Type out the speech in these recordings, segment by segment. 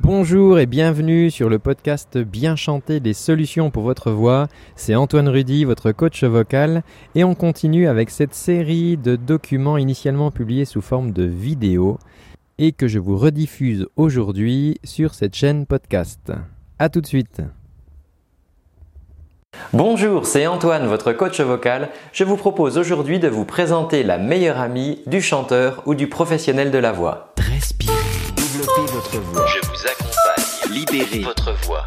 Bonjour et bienvenue sur le podcast Bien chanter des solutions pour votre voix. C'est Antoine Rudy, votre coach vocal, et on continue avec cette série de documents initialement publiés sous forme de vidéo et que je vous rediffuse aujourd'hui sur cette chaîne podcast. A tout de suite. Bonjour, c'est Antoine, votre coach vocal. Je vous propose aujourd'hui de vous présenter la meilleure amie du chanteur ou du professionnel de la voix. Respirez, développez votre voix. Je vous accompagne, libérez votre voix.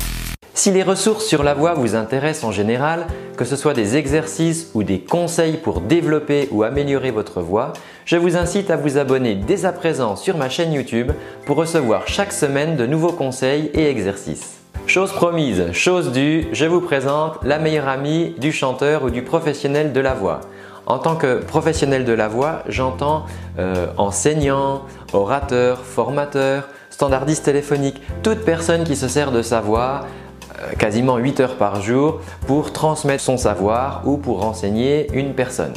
Si les ressources sur la voix vous intéressent en général, que ce soit des exercices ou des conseils pour développer ou améliorer votre voix, je vous incite à vous abonner dès à présent sur ma chaîne YouTube pour recevoir chaque semaine de nouveaux conseils et exercices. Chose promise, chose due, je vous présente la meilleure amie du chanteur ou du professionnel de la voix. En tant que professionnel de la voix, j'entends euh, enseignant, orateur, formateur, standardiste téléphonique, toute personne qui se sert de sa voix euh, quasiment 8 heures par jour pour transmettre son savoir ou pour renseigner une personne.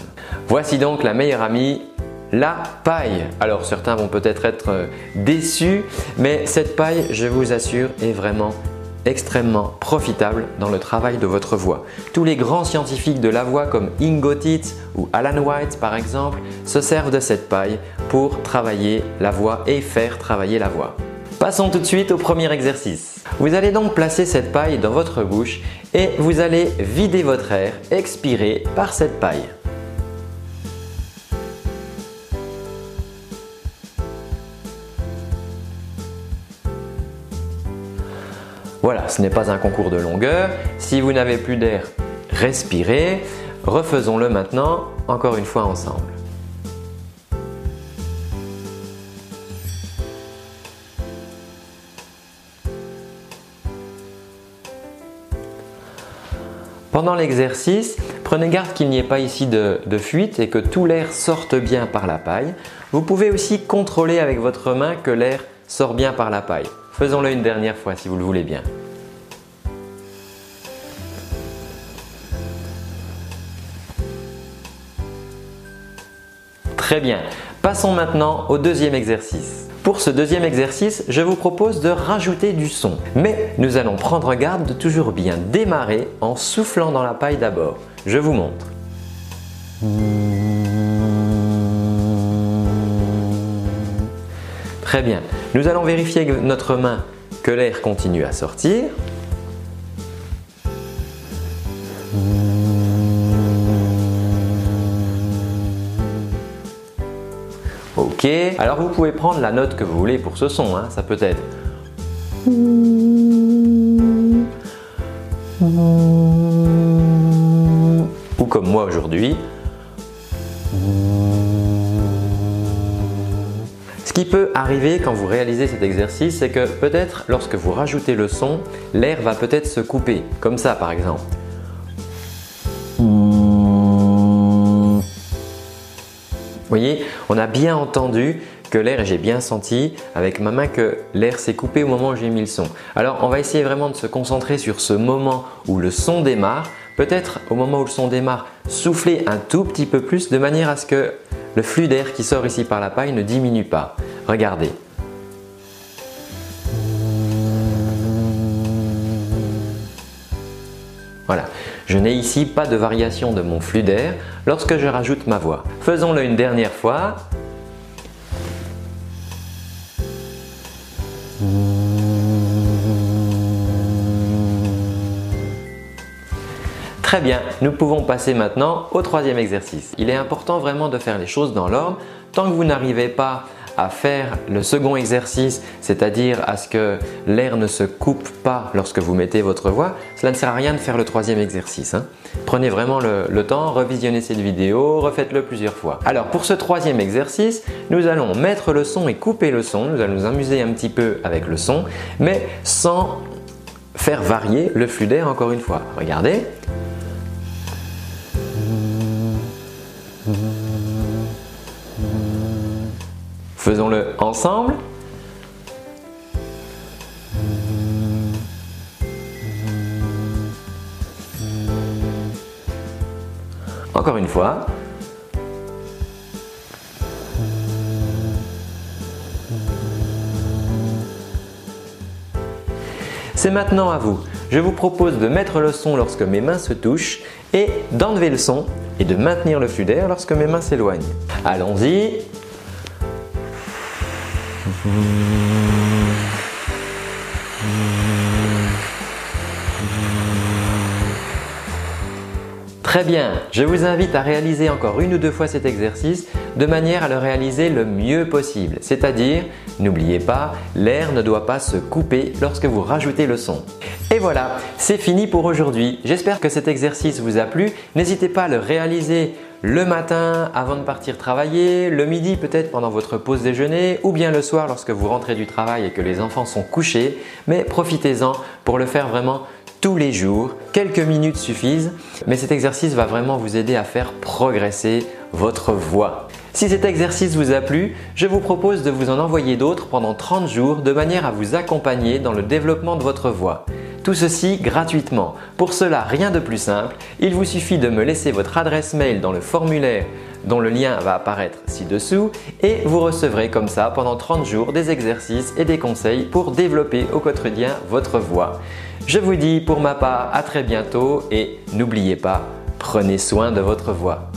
Voici donc la meilleure amie la paille. Alors certains vont peut-être être euh, déçus, mais cette paille, je vous assure, est vraiment extrêmement profitable dans le travail de votre voix. Tous les grands scientifiques de la voix comme Ingo Titz ou Alan White par exemple se servent de cette paille pour travailler la voix et faire travailler la voix. Passons tout de suite au premier exercice. Vous allez donc placer cette paille dans votre bouche et vous allez vider votre air, expirer par cette paille. Voilà, ce n'est pas un concours de longueur. Si vous n'avez plus d'air, respirez. Refaisons-le maintenant, encore une fois ensemble. Pendant l'exercice, prenez garde qu'il n'y ait pas ici de, fuite et que tout l'air sorte bien par la paille. Vous pouvez aussi contrôler avec votre main que l'air sort bien par la paille. Faisons-le une dernière fois si vous le voulez bien. Très bien. Passons maintenant au deuxième exercice. Pour ce deuxième exercice, je vous propose de rajouter du son. Mais nous allons prendre garde de toujours bien démarrer en soufflant dans la paille d'abord. Je vous montre. Très bien. Nous allons vérifier notre main que l'air continue à sortir. Alors vous pouvez prendre la note que vous voulez pour ce son, hein. ça peut être ou comme moi aujourd'hui. Ce qui peut arriver quand vous réalisez cet exercice, c'est que peut-être lorsque vous rajoutez le son, l'air va peut-être se couper, comme ça par exemple. Voyez, on a bien entendu que l'air, et j'ai bien senti avec ma main que l'air s'est coupé au moment où j'ai mis le son. Alors on va essayer vraiment de se concentrer sur ce moment où le son démarre. Peut-être au moment où le son démarre, souffler un tout petit peu plus de manière à ce que le flux d'air qui sort ici par la paille ne diminue pas. Regardez. Voilà, je n'ai ici pas de variation de mon flux d'air lorsque je rajoute ma voix. Faisons-le une dernière fois. Très bien, nous pouvons passer maintenant au troisième exercice. Il est important vraiment de faire les choses dans l'ordre. Tant que vous n'arrivez pas à faire le second exercice, c'est-à-dire à ce que l'air ne se coupe pas lorsque vous mettez votre voix, cela ne sert à rien de faire le troisième exercice. Hein. Prenez vraiment le, le, temps, revisionnez cette vidéo, refaites-le plusieurs fois. Alors pour ce troisième exercice, nous allons mettre le son et couper le son. Nous allons nous amuser un petit peu avec le son, mais sans faire varier le flux d'air encore une fois. Regardez. Faisons-le ensemble. Encore une fois. C'est maintenant à vous. Je vous propose de mettre le son lorsque mes mains se touchent et d'enlever le son et de maintenir le flux d'air lorsque mes mains s'éloignent. Allons-y. Très bien, je vous invite à réaliser encore une ou deux fois cet exercice de manière à le réaliser le mieux possible. C'est-à-dire, n'oubliez pas, l'air ne doit pas se couper lorsque vous rajoutez le son. Et voilà, c'est fini pour aujourd'hui. J'espère que cet exercice vous a plu. N'hésitez pas à le réaliser le matin avant de partir travailler, le midi peut-être pendant votre pause déjeuner ou bien le soir lorsque vous rentrez du travail et que les enfants sont couchés. Mais profitez-en pour le faire vraiment tous les jours. Quelques minutes suffisent, mais cet exercice va vraiment vous aider à faire progresser votre voix. Si cet exercice vous a plu, je vous propose de vous en envoyer d'autres pendant 30 jours de manière à vous accompagner dans le développement de votre voix. Tout ceci gratuitement. Pour cela, rien de plus simple, il vous suffit de me laisser votre adresse mail dans le formulaire dont le lien va apparaître ci-dessous et vous recevrez comme ça pendant 30 jours des exercices et des conseils pour développer au quotidien votre voix. Je vous dis pour ma part à très bientôt et n'oubliez pas, prenez soin de votre voix.